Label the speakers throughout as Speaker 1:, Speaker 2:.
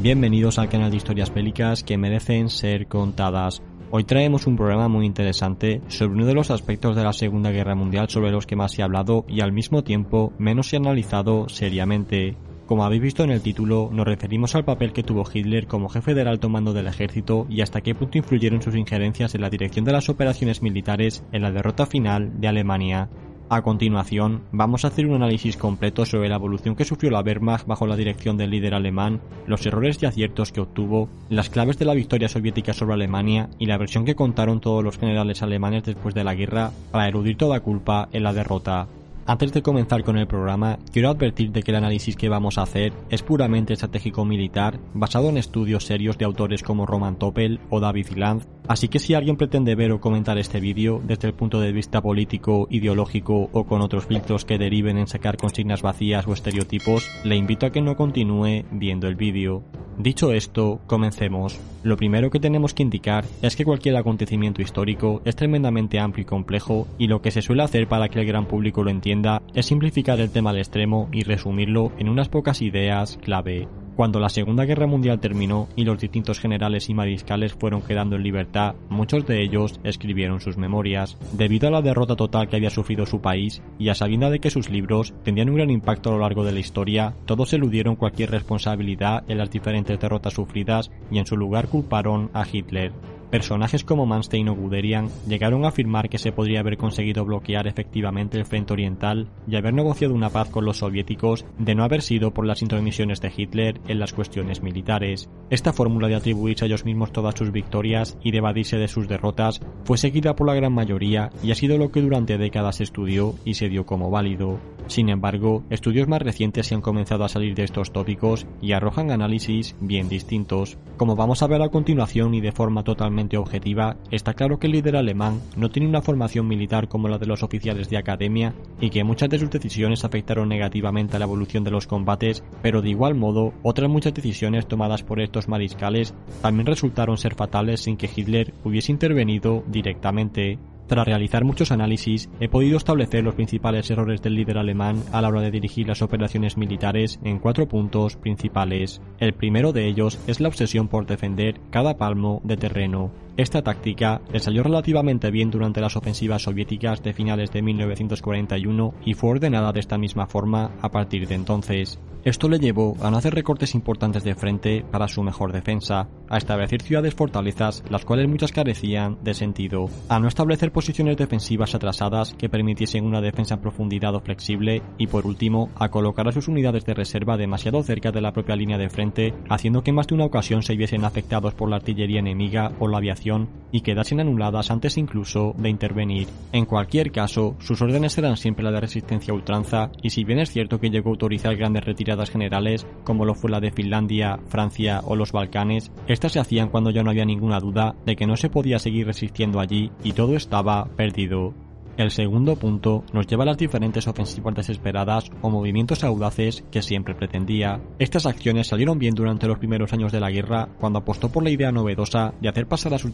Speaker 1: Bienvenidos al canal de historias bélicas que merecen ser contadas. Hoy traemos un programa muy interesante sobre uno de los aspectos de la Segunda Guerra Mundial sobre los que más se ha hablado y al mismo tiempo menos se ha analizado seriamente. Como habéis visto en el título, nos referimos al papel que tuvo Hitler como jefe del alto mando del ejército y hasta qué punto influyeron sus injerencias en la dirección de las operaciones militares en la derrota final de Alemania. A continuación, vamos a hacer un análisis completo sobre la evolución que sufrió la Wehrmacht bajo la dirección del líder alemán, los errores y aciertos que obtuvo, las claves de la victoria soviética sobre Alemania y la versión que contaron todos los generales alemanes después de la guerra para eludir toda culpa en la derrota. Antes de comenzar con el programa, quiero advertir de que el análisis que vamos a hacer es puramente estratégico militar, basado en estudios serios de autores como Roman Topel o David Land, así que si alguien pretende ver o comentar este vídeo desde el punto de vista político, ideológico o con otros filtros que deriven en sacar consignas vacías o estereotipos, le invito a que no continúe viendo el vídeo. Dicho esto, comencemos. Lo primero que tenemos que indicar es que cualquier acontecimiento histórico es tremendamente amplio y complejo y lo que se suele hacer para que el gran público lo entienda es simplificar el tema al extremo y resumirlo en unas pocas ideas clave. Cuando la Segunda Guerra Mundial terminó y los distintos generales y mariscales fueron quedando en libertad, muchos de ellos escribieron sus memorias. Debido a la derrota total que había sufrido su país y a sabienda de que sus libros tendrían un gran impacto a lo largo de la historia, todos eludieron cualquier responsabilidad en las diferentes derrotas sufridas y en su lugar culparon a Hitler. Personajes como Manstein o Guderian llegaron a afirmar que se podría haber conseguido bloquear efectivamente el frente oriental y haber negociado una paz con los soviéticos de no haber sido por las intromisiones de Hitler en las cuestiones militares. Esta fórmula de atribuirse a ellos mismos todas sus victorias y de evadirse de sus derrotas fue seguida por la gran mayoría y ha sido lo que durante décadas estudió y se dio como válido. Sin embargo, estudios más recientes se han comenzado a salir de estos tópicos y arrojan análisis bien distintos. Como vamos a ver a continuación y de forma totalmente objetiva, está claro que el líder alemán no tiene una formación militar como la de los oficiales de academia y que muchas de sus decisiones afectaron negativamente a la evolución de los combates, pero de igual modo, otras muchas decisiones tomadas por estos mariscales también resultaron ser fatales sin que Hitler hubiese intervenido directamente. Tras realizar muchos análisis, he podido establecer los principales errores del líder alemán a la hora de dirigir las operaciones militares en cuatro puntos principales. El primero de ellos es la obsesión por defender cada palmo de terreno. Esta táctica le salió relativamente bien durante las ofensivas soviéticas de finales de 1941 y fue ordenada de esta misma forma a partir de entonces. Esto le llevó a no hacer recortes importantes de frente para su mejor defensa, a establecer ciudades fortalezas las cuales muchas carecían de sentido, a no establecer posiciones defensivas atrasadas que permitiesen una defensa en profundidad o flexible y por último a colocar a sus unidades de reserva demasiado cerca de la propia línea de frente, haciendo que en más de una ocasión se viesen afectados por la artillería enemiga o la aviación y quedasen anuladas antes incluso de intervenir. En cualquier caso, sus órdenes eran siempre la de resistencia a ultranza, y si bien es cierto que llegó a autorizar grandes retiradas generales, como lo fue la de Finlandia, Francia o los Balcanes, estas se hacían cuando ya no había ninguna duda de que no se podía seguir resistiendo allí y todo estaba perdido. El segundo punto nos lleva a las diferentes ofensivas desesperadas o movimientos audaces que siempre pretendía. Estas acciones salieron bien durante los primeros años de la guerra, cuando apostó por la idea novedosa de hacer pasar a sus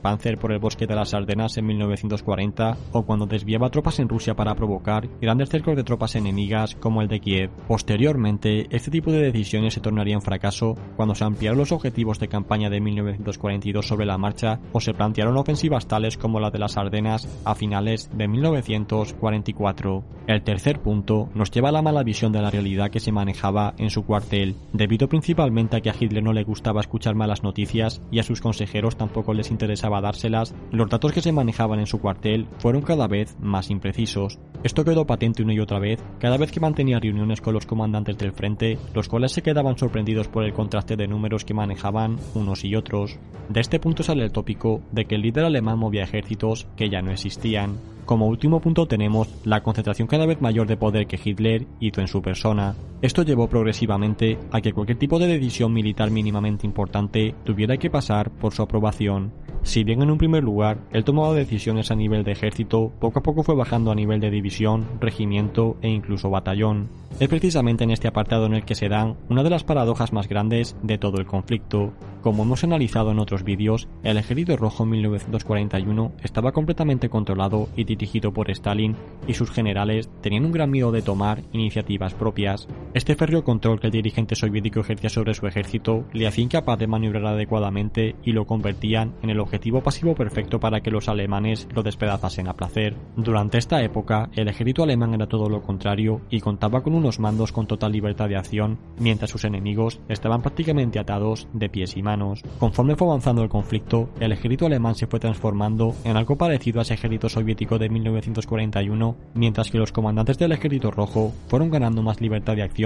Speaker 1: Panzer por el bosque de las Ardenas en 1940, o cuando desviaba tropas en Rusia para provocar grandes cercos de tropas enemigas como el de Kiev. Posteriormente, este tipo de decisiones se tornarían fracaso cuando se ampliaron los objetivos de campaña de 1942 sobre la marcha o se plantearon ofensivas tales como la de las Ardenas a finales de 1944. El tercer punto nos lleva a la mala visión de la realidad que se manejaba en su cuartel, debido principalmente a que a Hitler no le gustaba escuchar malas noticias y a sus consejeros tampoco les interesaba dárselas, los datos que se manejaban en su cuartel fueron cada vez más imprecisos. Esto quedó patente una y otra vez cada vez que mantenía reuniones con los comandantes del frente, los cuales se quedaban sorprendidos por el contraste de números que manejaban unos y otros. De este punto sale el tópico de que el líder alemán movía ejércitos que ya no existían. Como último punto tenemos la concentración cada vez mayor de poder que Hitler hizo en su persona. Esto llevó progresivamente a que cualquier tipo de decisión militar mínimamente importante tuviera que pasar por su aprobación. Si bien en un primer lugar él tomaba decisiones a nivel de ejército, poco a poco fue bajando a nivel de división, regimiento e incluso batallón. Es precisamente en este apartado en el que se dan una de las paradojas más grandes de todo el conflicto. Como hemos analizado en otros vídeos, el ejército rojo en 1941 estaba completamente controlado y dirigido por Stalin y sus generales tenían un gran miedo de tomar iniciativas propias. Este férreo control que el dirigente soviético ejercía sobre su ejército le hacía incapaz de maniobrar adecuadamente y lo convertían en el objetivo pasivo perfecto para que los alemanes lo despedazasen a placer. Durante esta época, el ejército alemán era todo lo contrario y contaba con unos mandos con total libertad de acción, mientras sus enemigos estaban prácticamente atados de pies y manos. Conforme fue avanzando el conflicto, el ejército alemán se fue transformando en algo parecido a ese ejército soviético de 1941, mientras que los comandantes del ejército rojo fueron ganando más libertad de acción,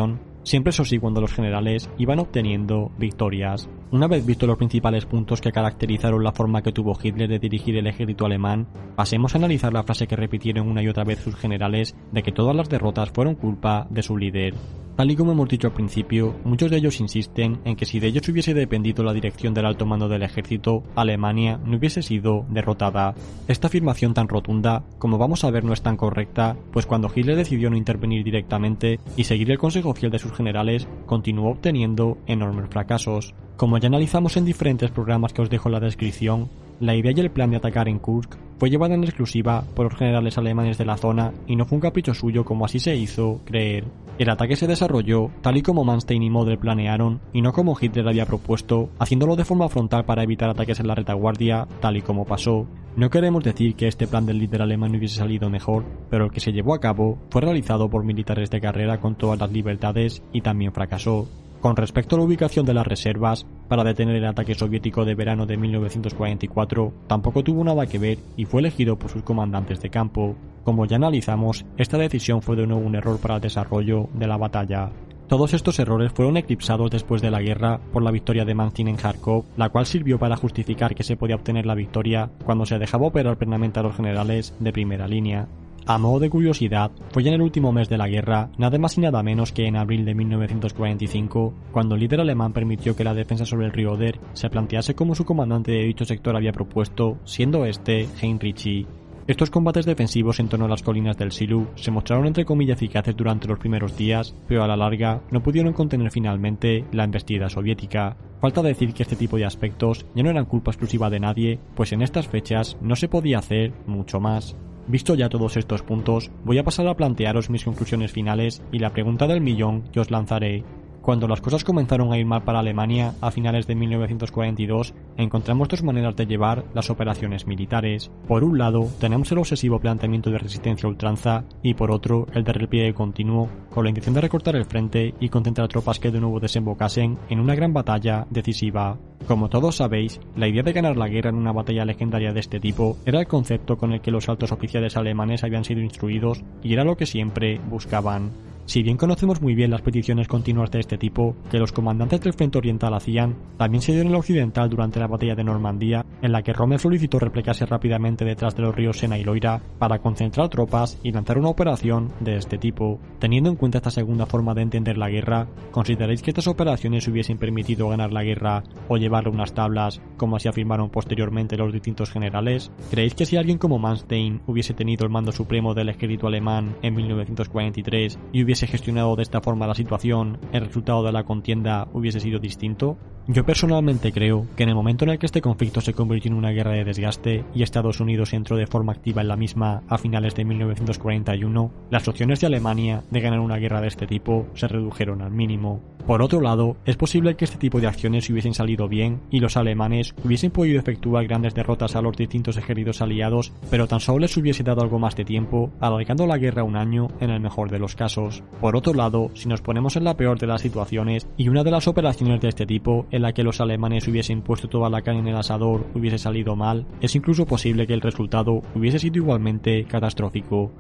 Speaker 1: siempre eso sí cuando los generales iban obteniendo victorias. Una vez visto los principales puntos que caracterizaron la forma que tuvo Hitler de dirigir el ejército alemán, pasemos a analizar la frase que repitieron una y otra vez sus generales de que todas las derrotas fueron culpa de su líder. Tal y como hemos dicho al principio, muchos de ellos insisten en que si de ellos hubiese dependido la dirección del alto mando del ejército, Alemania no hubiese sido derrotada. Esta afirmación tan rotunda, como vamos a ver, no es tan correcta, pues cuando Hitler decidió no intervenir directamente y seguir el consejo fiel de sus generales, continuó obteniendo enormes fracasos. Como ya analizamos en diferentes programas que os dejo en la descripción, la idea y el plan de atacar en Kursk fue llevada en exclusiva por los generales alemanes de la zona y no fue un capricho suyo como así se hizo creer. El ataque se desarrolló tal y como Manstein y Model planearon y no como Hitler había propuesto, haciéndolo de forma frontal para evitar ataques en la retaguardia, tal y como pasó. No queremos decir que este plan del líder alemán hubiese salido mejor, pero el que se llevó a cabo fue realizado por militares de carrera con todas las libertades y también fracasó. Con respecto a la ubicación de las reservas, para detener el ataque soviético de verano de 1944, tampoco tuvo nada que ver y fue elegido por sus comandantes de campo. Como ya analizamos, esta decisión fue de nuevo un error para el desarrollo de la batalla. Todos estos errores fueron eclipsados después de la guerra por la victoria de Manstein en Kharkov, la cual sirvió para justificar que se podía obtener la victoria cuando se dejaba operar plenamente a los generales de primera línea. A modo de curiosidad, fue ya en el último mes de la guerra, nada más y nada menos que en abril de 1945, cuando el líder alemán permitió que la defensa sobre el río Oder se plantease como su comandante de dicho sector había propuesto, siendo este Heinrich estos combates defensivos en torno a las colinas del Silu se mostraron entre comillas eficaces durante los primeros días, pero a la larga no pudieron contener finalmente la embestida soviética. Falta decir que este tipo de aspectos ya no eran culpa exclusiva de nadie, pues en estas fechas no se podía hacer mucho más. Visto ya todos estos puntos, voy a pasar a plantearos mis conclusiones finales y la pregunta del millón que os lanzaré. Cuando las cosas comenzaron a ir mal para Alemania a finales de 1942, encontramos dos maneras de llevar las operaciones militares. Por un lado, tenemos el obsesivo planteamiento de resistencia ultranza y por otro, el de repliegue continuo, con la intención de recortar el frente y concentrar tropas que de nuevo desembocasen en una gran batalla decisiva. Como todos sabéis, la idea de ganar la guerra en una batalla legendaria de este tipo era el concepto con el que los altos oficiales alemanes habían sido instruidos y era lo que siempre buscaban. Si bien conocemos muy bien las peticiones continuas de este tipo que los comandantes del frente oriental hacían, también se dio en el occidental durante la batalla de Normandía, en la que Rommel solicitó replegarse rápidamente detrás de los ríos Sena y Loira para concentrar tropas y lanzar una operación de este tipo. Teniendo en cuenta esta segunda forma de entender la guerra, ¿consideráis que estas operaciones hubiesen permitido ganar la guerra o llevarle unas tablas, como así afirmaron posteriormente los distintos generales? ¿Creéis que si alguien como Manstein hubiese tenido el mando supremo del ejército alemán en 1943 y hubiese gestionado de esta forma la situación, el resultado de la contienda hubiese sido distinto? Yo personalmente creo que en el momento en el que este conflicto se convirtió en una guerra de desgaste y Estados Unidos entró de forma activa en la misma a finales de 1941, las opciones de Alemania de ganar una guerra de este tipo se redujeron al mínimo. Por otro lado, es posible que este tipo de acciones hubiesen salido bien y los alemanes hubiesen podido efectuar grandes derrotas a los distintos ejércitos aliados, pero tan solo les hubiese dado algo más de tiempo, alargando la guerra un año en el mejor de los casos. Por otro lado, si nos ponemos en la peor de las situaciones y una de las operaciones de este tipo en la que los alemanes hubiesen puesto toda la carne en el asador hubiese salido mal, es incluso posible que el resultado hubiese sido igualmente catastrófico.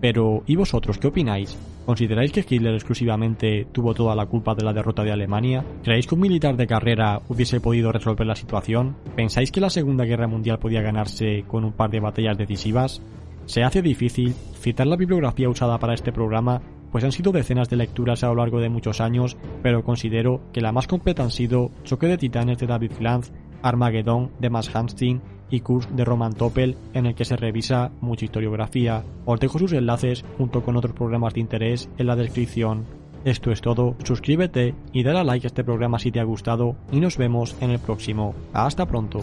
Speaker 1: Pero, ¿y vosotros qué opináis? ¿Consideráis que Hitler exclusivamente tuvo toda la culpa de la derrota de Alemania? ¿Creéis que un militar de carrera hubiese podido resolver la situación? ¿Pensáis que la Segunda Guerra Mundial podía ganarse con un par de batallas decisivas? Se hace difícil citar la bibliografía usada para este programa pues han sido decenas de lecturas a lo largo de muchos años, pero considero que la más completa han sido Choque de Titanes de David Glanz, Armageddon de Max Hamstein y Kurs de Roman Toppel, en el que se revisa mucha historiografía. Os dejo sus enlaces junto con otros programas de interés en la descripción. Esto es todo, suscríbete y dale a like a este programa si te ha gustado y nos vemos en el próximo. Hasta pronto.